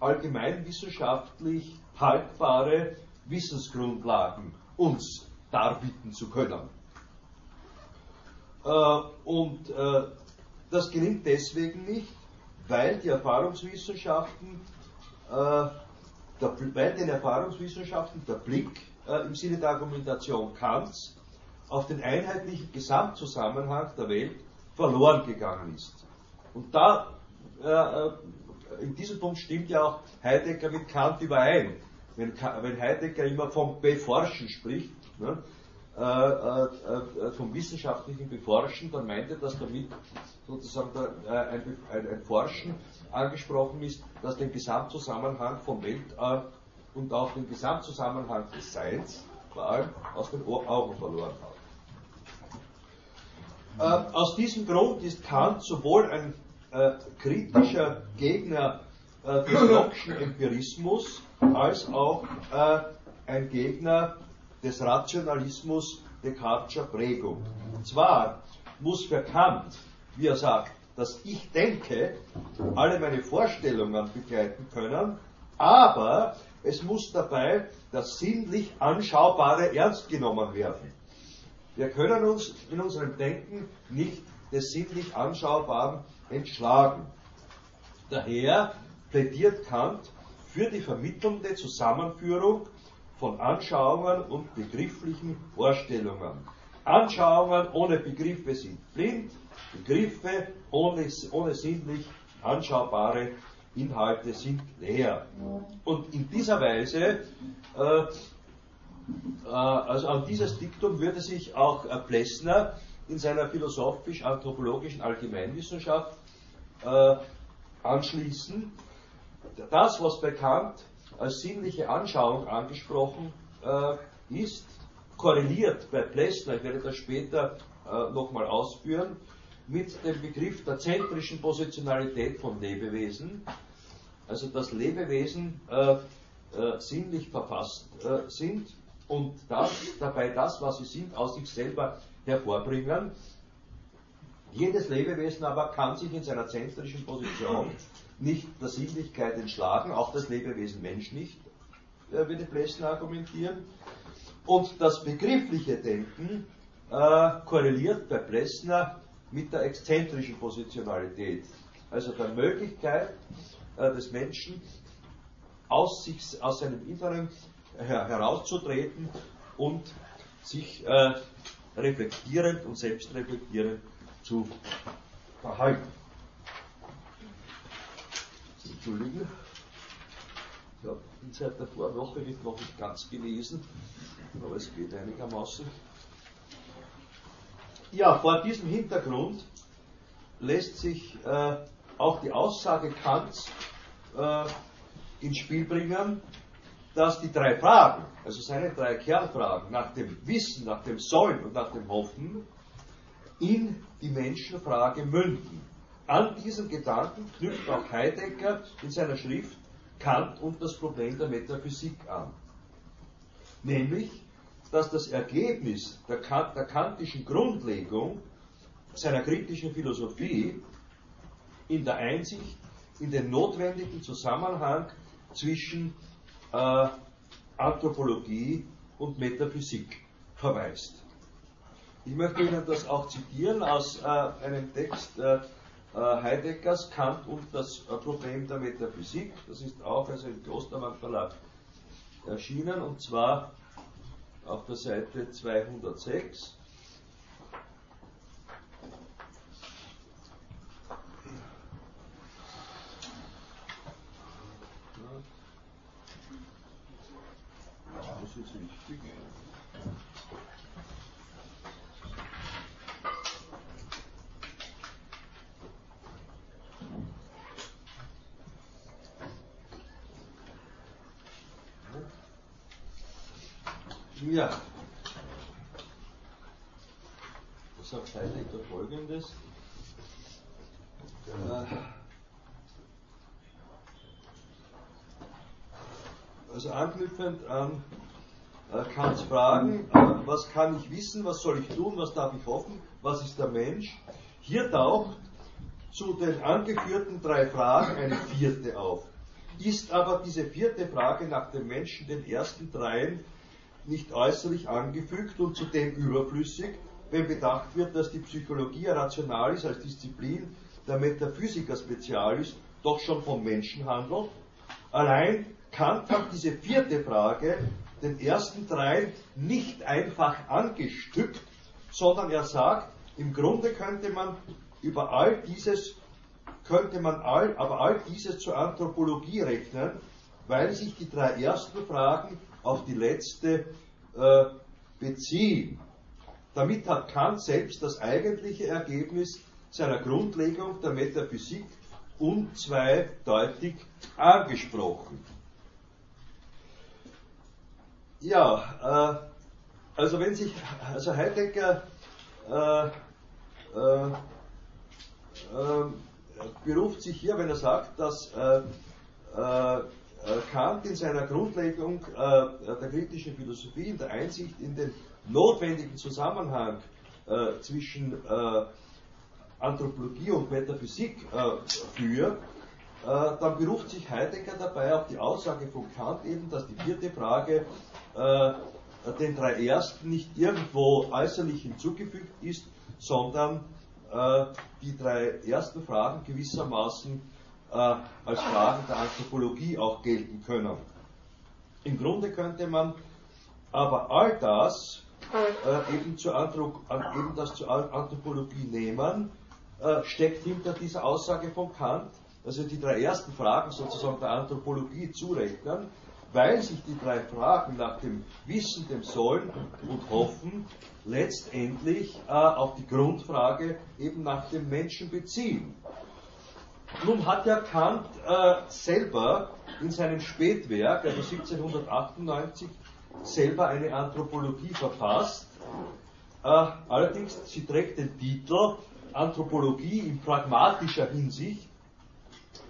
allgemeinwissenschaftlich haltbare Wissensgrundlagen uns darbieten zu können. Äh, und äh, das gelingt deswegen nicht, weil die Erfahrungswissenschaften äh, bei den Erfahrungswissenschaften der Blick im Sinne der Argumentation Kants auf den einheitlichen Gesamtzusammenhang der Welt verloren gegangen ist. Und da, in diesem Punkt stimmt ja auch Heidegger mit Kant überein. Wenn, wenn Heidegger immer vom Beforschen spricht, ne, äh, äh, äh, vom wissenschaftlichen Beforschen, dann meint er, dass damit sozusagen der, ein, ein, ein, Forschen angesprochen ist, das den Gesamtzusammenhang von Welt und auch den Gesamtzusammenhang des Seins vor allem aus den Augen verloren hat. aus diesem Grund ist Kant sowohl ein äh, kritischer Gegner äh, des Locke'schen Empirismus als auch äh, ein Gegner des Rationalismus Descartescher Prägung. Und zwar muss für Kant, wie er sagt, dass ich denke, alle meine Vorstellungen begleiten können, aber es muss dabei das sinnlich Anschaubare ernst genommen werden. Wir können uns in unserem Denken nicht des sinnlich Anschaubaren entschlagen. Daher plädiert Kant für die vermittelnde Zusammenführung von Anschauungen und begrifflichen Vorstellungen. Anschauungen ohne Begriffe sind blind, Begriffe ohne, ohne sinnlich anschaubare Inhalte sind leer. Und in dieser Weise, äh, äh, also an dieses Diktum würde sich auch äh, Plessner in seiner philosophisch-anthropologischen Allgemeinwissenschaft äh, anschließen. Das, was bekannt als sinnliche Anschauung angesprochen äh, ist, korreliert bei Plessner, ich werde das später äh, nochmal ausführen, mit dem Begriff der zentrischen Positionalität von Lebewesen, also dass Lebewesen äh, äh, sinnlich verfasst äh, sind und das, dabei das, was sie sind, aus sich selber hervorbringen. Jedes Lebewesen aber kann sich in seiner zentrischen Position nicht der Sinnlichkeit entschlagen, auch das Lebewesen Mensch nicht, äh, würde Plessner argumentieren. Und das begriffliche Denken äh, korreliert bei Plessner mit der exzentrischen Positionalität, also der Möglichkeit äh, des Menschen, aus, sich, aus seinem Inneren her, herauszutreten und sich äh, reflektierend und selbstreflektierend zu verhalten. Entschuldigen. Ich habe in seit der Vorwoche nicht noch nicht ganz gelesen, aber es geht einigermaßen. Ja, vor diesem Hintergrund lässt sich äh, auch die Aussage Kants äh, ins Spiel bringen, dass die drei Fragen, also seine drei Kernfragen nach dem Wissen, nach dem Sollen und nach dem Hoffen, in die Menschenfrage münden. An diesen Gedanken knüpft auch Heidegger in seiner Schrift Kant und das Problem der Metaphysik an. Nämlich, dass das Ergebnis der, Kant, der kantischen Grundlegung seiner kritischen Philosophie in der Einsicht in den notwendigen Zusammenhang zwischen äh, Anthropologie und Metaphysik verweist. Ich möchte Ihnen das auch zitieren aus äh, einem Text äh, äh Heideggers, Kant und das äh, Problem der Metaphysik. Das ist auch also im Klostermann Verlag erschienen und zwar auf der Seite 206. Das ist richtig. Ja. Das sagt Heidegger folgendes. Also anknüpfend an äh, Kants Fragen, äh, was kann ich wissen, was soll ich tun, was darf ich hoffen, was ist der Mensch? Hier taucht zu den angeführten drei Fragen eine vierte auf. Ist aber diese vierte Frage nach dem Menschen den ersten dreien nicht äußerlich angefügt und zudem überflüssig, wenn bedacht wird, dass die Psychologie Rationalis als Disziplin der Metaphysiker Spezialis doch schon vom Menschen handelt. Allein Kant hat diese vierte Frage den ersten drei nicht einfach angestückt, sondern er sagt, im Grunde könnte man über all dieses, könnte man all, aber all dieses zur Anthropologie rechnen, weil sich die drei ersten Fragen auf die letzte äh, beziehen. Damit hat Kant selbst das eigentliche Ergebnis seiner Grundlegung der Metaphysik unzweideutig angesprochen. Ja, äh, also wenn sich, also Heidegger äh, äh, äh beruft sich hier, wenn er sagt, dass äh, äh, Kant in seiner Grundlegung äh, der kritischen Philosophie, in der Einsicht in den notwendigen Zusammenhang äh, zwischen Anthropologie und Metaphysik äh, führt, äh, dann beruft sich Heidegger dabei auf die Aussage von Kant eben, dass die vierte Frage äh, den drei ersten nicht irgendwo äußerlich hinzugefügt ist, sondern äh, die drei ersten Fragen gewissermaßen äh, als Fragen der Anthropologie auch gelten können. Im Grunde könnte man aber all das äh, eben, zur Anthrop eben das zur Anthropologie nehmen, äh, steckt hinter dieser Aussage von Kant, also die drei ersten Fragen sozusagen der Anthropologie zurechnen, weil sich die drei Fragen nach dem Wissen, dem Sollen und Hoffen letztendlich äh, auf die Grundfrage eben nach dem Menschen beziehen. Nun hat ja Kant äh, selber in seinem Spätwerk, also 1798, selber eine Anthropologie verfasst. Äh, allerdings, sie trägt den Titel Anthropologie in pragmatischer Hinsicht.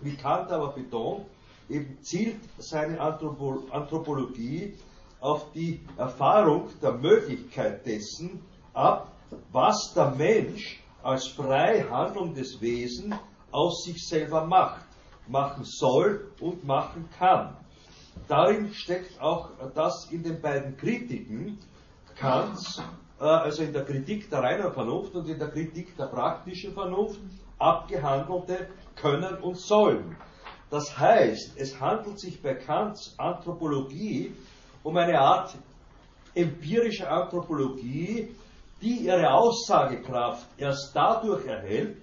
Wie Kant aber betont, eben zielt seine Anthropo Anthropologie auf die Erfahrung der Möglichkeit dessen ab, was der Mensch als frei handelndes Wesen aus sich selber macht, machen soll und machen kann. Darin steckt auch das in den beiden Kritiken Kants, äh, also in der Kritik der reinen Vernunft und in der Kritik der praktischen Vernunft, abgehandelte Können und Sollen. Das heißt, es handelt sich bei Kants Anthropologie um eine Art empirische Anthropologie, die ihre Aussagekraft erst dadurch erhält,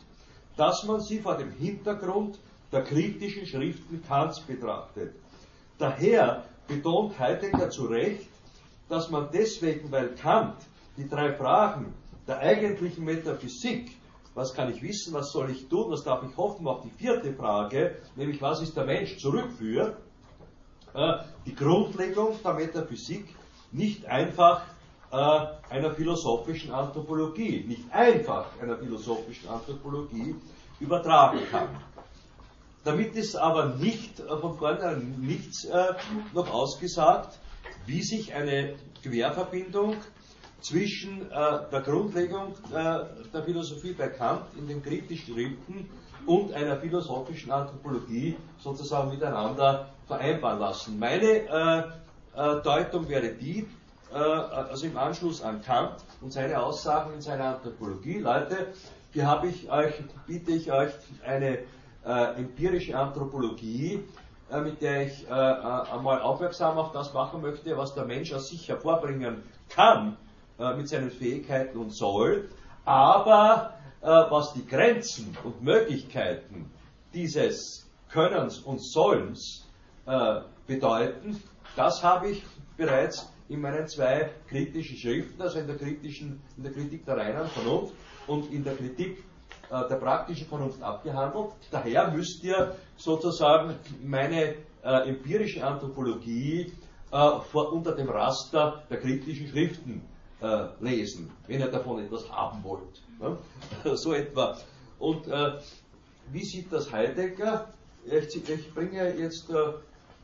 dass man sie vor dem Hintergrund der kritischen Schriften Kants betrachtet. Daher betont Heidegger zu Recht, dass man deswegen, weil Kant die drei Fragen der eigentlichen Metaphysik, was kann ich wissen, was soll ich tun, was darf ich hoffen, auf die vierte Frage, nämlich was ist der Mensch, zurückführt, äh, die Grundlegung der Metaphysik nicht einfach äh, einer philosophischen Anthropologie, nicht einfach einer philosophischen Anthropologie übertragen kann. Damit ist aber nicht äh, von vornherein nichts äh, noch ausgesagt, wie sich eine Querverbindung zwischen äh, der Grundlegung der Philosophie bei Kant in den kritischen Schriften und einer philosophischen Anthropologie sozusagen miteinander vereinbaren lassen. Meine Deutung wäre die, also im Anschluss an Kant und seine Aussagen in seiner Anthropologie, Leute, hier habe ich euch, biete ich euch eine äh, empirische Anthropologie, äh, mit der ich äh, äh, einmal aufmerksam auf das machen möchte, was der Mensch aus sich hervorbringen kann äh, mit seinen Fähigkeiten und soll, aber äh, was die Grenzen und Möglichkeiten dieses Könnens und Sollens bedeuten, das habe ich bereits in meinen zwei kritischen Schriften, also in der, kritischen, in der Kritik der reinen Vernunft und in der Kritik äh, der praktischen Vernunft abgehandelt. Daher müsst ihr sozusagen meine äh, empirische Anthropologie äh, vor, unter dem Raster der kritischen Schriften äh, lesen, wenn ihr davon etwas haben wollt. Ne? so etwa. Und äh, wie sieht das Heidegger? Ich, ich bringe jetzt äh,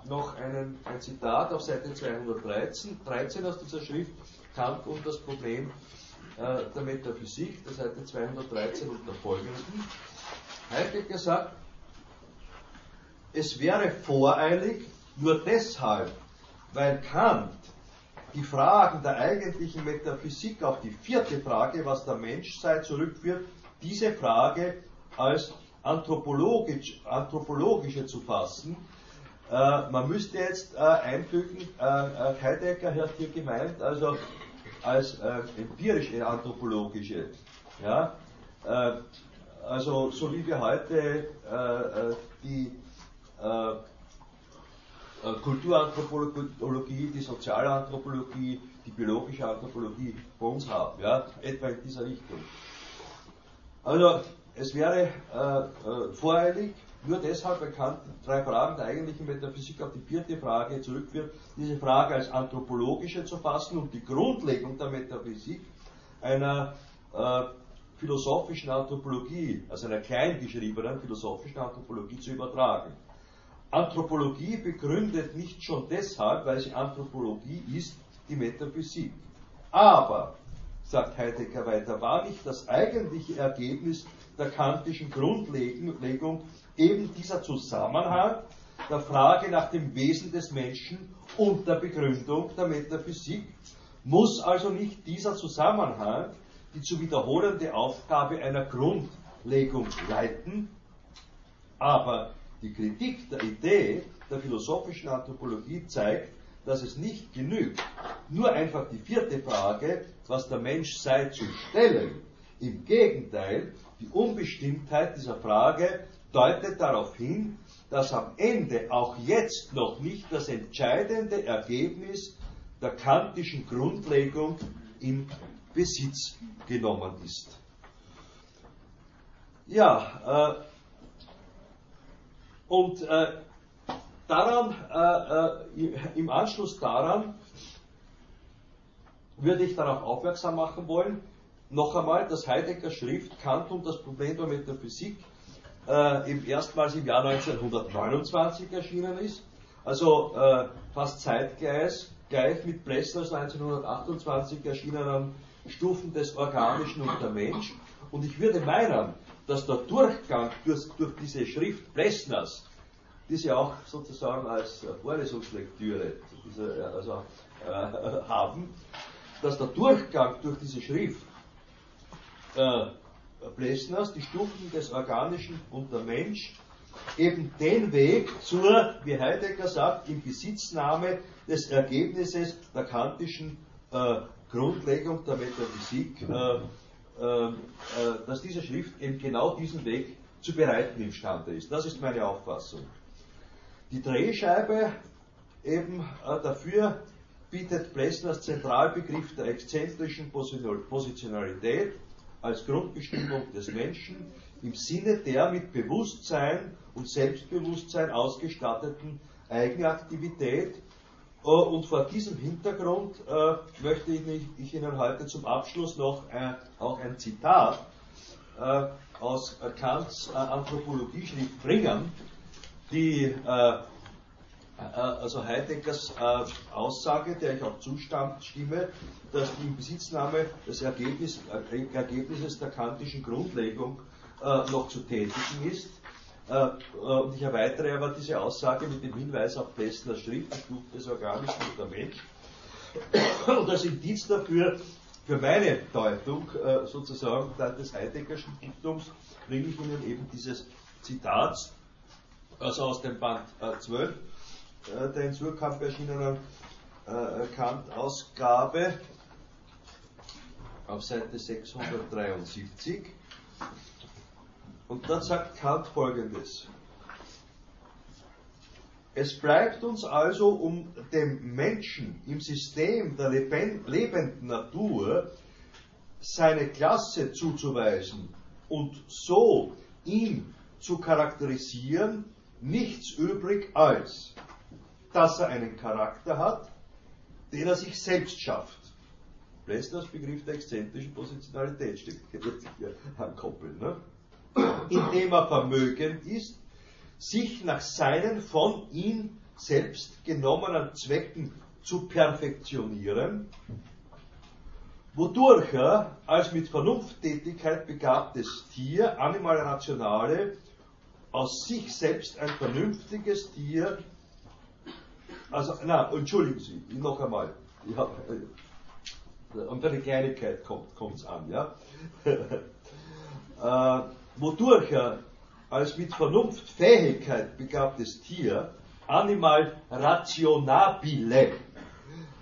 noch einen, ein Zitat auf Seite 213 13 aus dieser Schrift Kant und das Problem äh, der Metaphysik, der Seite 213 und der folgenden. Heidegger sagt, es wäre voreilig nur deshalb, weil Kant die Fragen der eigentlichen Metaphysik auf die vierte Frage, was der Mensch sei, zurückführt, diese Frage als anthropologisch, anthropologische zu fassen. Äh, man müsste jetzt äh, einfügen, äh, äh Heidegger hat hier gemeint, also als äh, empirische anthropologische. Ja? Äh, also so wie wir heute die Kulturanthropologie, die Sozialanthropologie, die biologische Anthropologie bei uns haben, ja? etwa in dieser Richtung. Also es wäre voreilig, nur deshalb erkannt, drei Fragen der eigentlichen Metaphysik auf die vierte Frage zurückführt, diese Frage als anthropologische zu fassen und die Grundlegung der Metaphysik einer äh, philosophischen Anthropologie, also einer kleingeschriebenen philosophischen Anthropologie zu übertragen. Anthropologie begründet nicht schon deshalb, weil sie Anthropologie ist, die Metaphysik. Aber, sagt Heidegger weiter, war nicht das eigentliche Ergebnis der kantischen Grundlegung eben dieser Zusammenhang der Frage nach dem Wesen des Menschen und der Begründung der Metaphysik muss also nicht dieser Zusammenhang die zu wiederholende Aufgabe einer Grundlegung leiten, aber die Kritik der Idee der philosophischen Anthropologie zeigt, dass es nicht genügt, nur einfach die vierte Frage, was der Mensch sei, zu stellen. Im Gegenteil, die Unbestimmtheit dieser Frage deutet darauf hin, dass am Ende auch jetzt noch nicht das entscheidende Ergebnis der kantischen Grundlegung in Besitz genommen ist. Ja, äh, und äh, daran, äh, äh im Anschluss daran, würde ich darauf aufmerksam machen wollen, noch einmal, dass Heidegger Schrift Kant und das Problem der Metaphysik äh, erstmals im Jahr 1929 erschienen ist, also äh, fast zeitgleich gleich mit Plessners 1928 erschienenen Stufen des Organischen und der Mensch. Und ich würde meinen, dass der Durchgang durch, durch diese Schrift Plessners, die Sie auch sozusagen als Vorlesungslektüre diese, also, äh, haben, dass der Durchgang durch diese Schrift äh, Plessners, die Stufen des Organischen und der Mensch, eben den Weg zur, wie Heidegger sagt, in Besitznahme des Ergebnisses der kantischen äh, Grundlegung der Metaphysik, äh, äh, äh, dass diese Schrift eben genau diesen Weg zu bereiten imstande ist. Das ist meine Auffassung. Die Drehscheibe eben äh, dafür bietet Plessners Zentralbegriff der exzentrischen Positionalität als Grundbestimmung des Menschen im Sinne der mit Bewusstsein und Selbstbewusstsein ausgestatteten Eigenaktivität. Äh, und vor diesem Hintergrund äh, möchte ich, Ihnen heute zum Abschluss noch ein, auch ein Zitat äh, aus Kants Anthropologieschrift bringen, die äh, also Heideggers äh, Aussage, der ich auch zustimme, dass die Besitznahme des Ergebnis, äh, Ergebnisses der kantischen Grundlegung noch zu tätigen ist. Und ich erweitere aber diese Aussage mit dem Hinweis auf Plessners Schrift, das Buch des Organischen Mensch. Und als Indiz dafür, für meine Deutung sozusagen des Heideggerschen Diktums, bringe ich Ihnen eben dieses Zitat, also aus dem Band 12 äh, der in Surkamp erschienenen äh, Kant-Ausgabe auf Seite 673. Und dort sagt Kant folgendes. Es bleibt uns also, um dem Menschen im System der lebenden Natur seine Klasse zuzuweisen und so ihn zu charakterisieren, nichts übrig als dass er einen Charakter hat, den er sich selbst schafft. Plessners Begriff der exzentrischen Positionalität steht hier ankoppeln. Ne? Indem er vermögen ist, sich nach seinen von ihm selbst genommenen Zwecken zu perfektionieren, wodurch er als mit Vernunfttätigkeit begabtes Tier, Animal Rationale, aus sich selbst ein vernünftiges Tier also, na, entschuldigen Sie, noch einmal. Ja, und eine Kleinigkeit kommt es an, ja. äh, wodurch er als mit Vernunftfähigkeit begabtes Tier, Animal rationabile,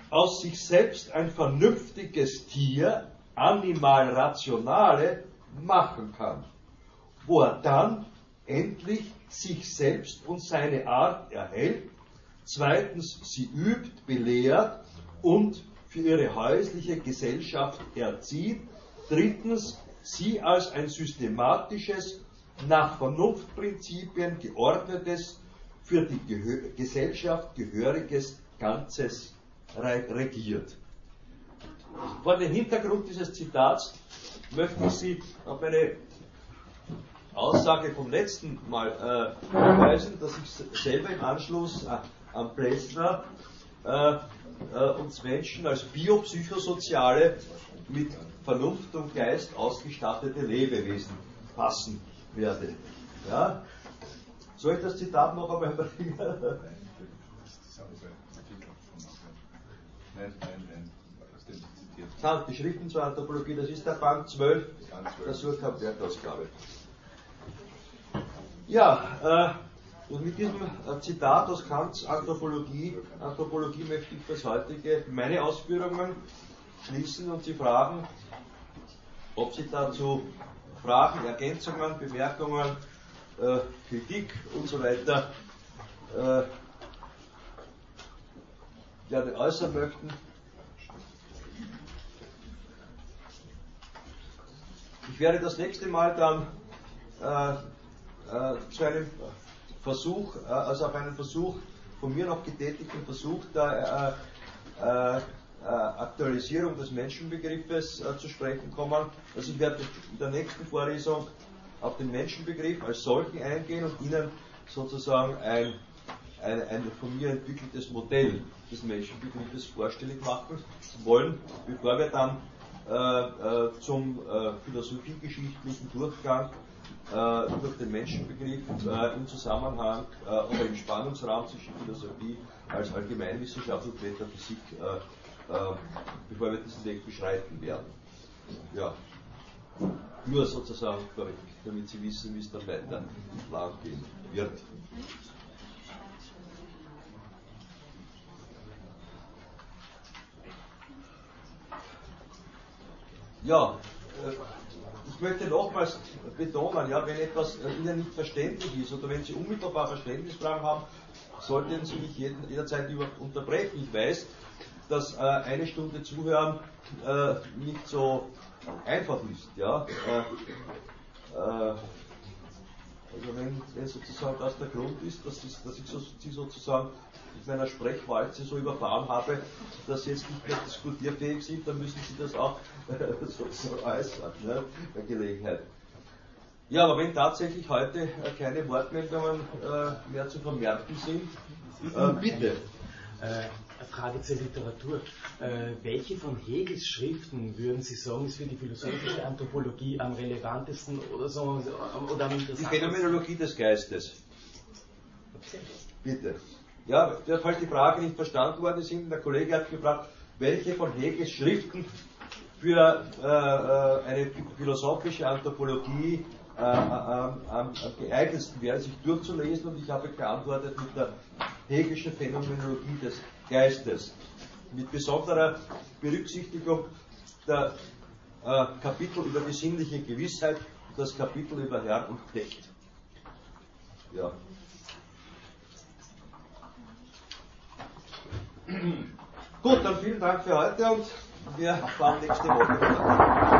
aus sich selbst ein vernünftiges Tier, Animal rationale, machen kann, wo er dann endlich sich selbst und seine Art erhält zweitens sie übt, belehrt und für ihre häusliche Gesellschaft erzieht, drittens sie als ein systematisches, nach Vernunftprinzipien geordnetes, für die Gehör Gesellschaft gehöriges Ganzes regiert. Vor dem Hintergrund dieses Zitats möchte ich Sie auf eine Aussage vom letzten Mal äh, hinweisen, dass ich selber im Anschluss äh, am Plessner äh, äh, uns Menschen als biopsychosoziale, mit Vernunft und Geist ausgestattete Lebewesen passen werde. Ja? Soll ich das Zitat noch einmal bringen? Nein, nein, nein. Sind die Schriften zur Anthropologie, das ist der Band 12 der Surkamp-Wertausgabe. Ja, äh, und mit diesem äh, Zitat aus Kants Anthropologie, Anthropologie möchte ich fürs heutige meine Ausführungen schließen und Sie fragen, ob Sie dazu Fragen, Ergänzungen, Bemerkungen, äh, Kritik und so weiter äh, gerne äußern möchten. Ich werde das nächste Mal dann äh, äh, zu einem Versuch, äh, also auf einen Versuch, von mir noch getätigten Versuch der äh, äh, Aktualisierung des Menschenbegriffes zu sprechen kommen. Also ich werde in der nächsten Vorlesung auf den Menschenbegriff als solchen eingehen und Ihnen sozusagen ein, ein, ein von mir entwickeltes Modell des Menschenbegriffes vorstellig machen wollen, bevor wir dann äh, äh, zum äh, philosophiegeschichtlichen Durchgang durch den Menschenbegriff im Zusammenhang oder im Spannungsraum zwischen Philosophie als Allgemeinwissenschaft und Metaphysik, bevor wir diesen Weg beschreiten werden. Ja, nur sozusagen damit Sie wissen, wie es dann weiter lang gehen wird. Ja, äh, möchte nochmals betonen, ja, wenn etwas Ihnen nicht verständlich ist oder wenn Sie unmittelbar Verständnisfragen haben, sollten Sie mich jeden, jederzeit unterbrechen. Ich weiß, dass äh, eine Stunde Zuhören äh, nicht so einfach ist. Ja? Äh, äh, also wenn, wenn sozusagen das der Grund ist, dass, ich, dass ich so, Sie sozusagen mit meiner Sprechwalze so überfahren habe, dass Sie jetzt nicht mehr diskutierfähig sind, dann müssen Sie das auch sozusagen äußern, ne, bei Gelegenheit. Ja, aber wenn tatsächlich heute äh, keine Wortmeldungen äh, mehr zu vermerken sind, äh, bitte. Äh, Frage zur Literatur. Äh, welche von Hegels Schriften würden Sie sagen, ist für die philosophische Anthropologie am relevantesten oder, so, oder am Die Phänomenologie des Geistes. Bitte. Ja, falls die Frage nicht verstanden worden ist, der Kollege hat gefragt, welche von Hegels Schriften für äh, äh eine philosophische Anthropologie äh, am, am, geeignetsten wäre, sich durchzulesen und ich habe geantwortet mit der Hegelischen Phänomenologie des Geistes. Mit besonderer Berücksichtigung der äh, Kapitel über die sinnliche Gewissheit und das Kapitel über Herr und Knecht. Ja. Gut, dann vielen Dank für heute und wir fahren nächste Woche.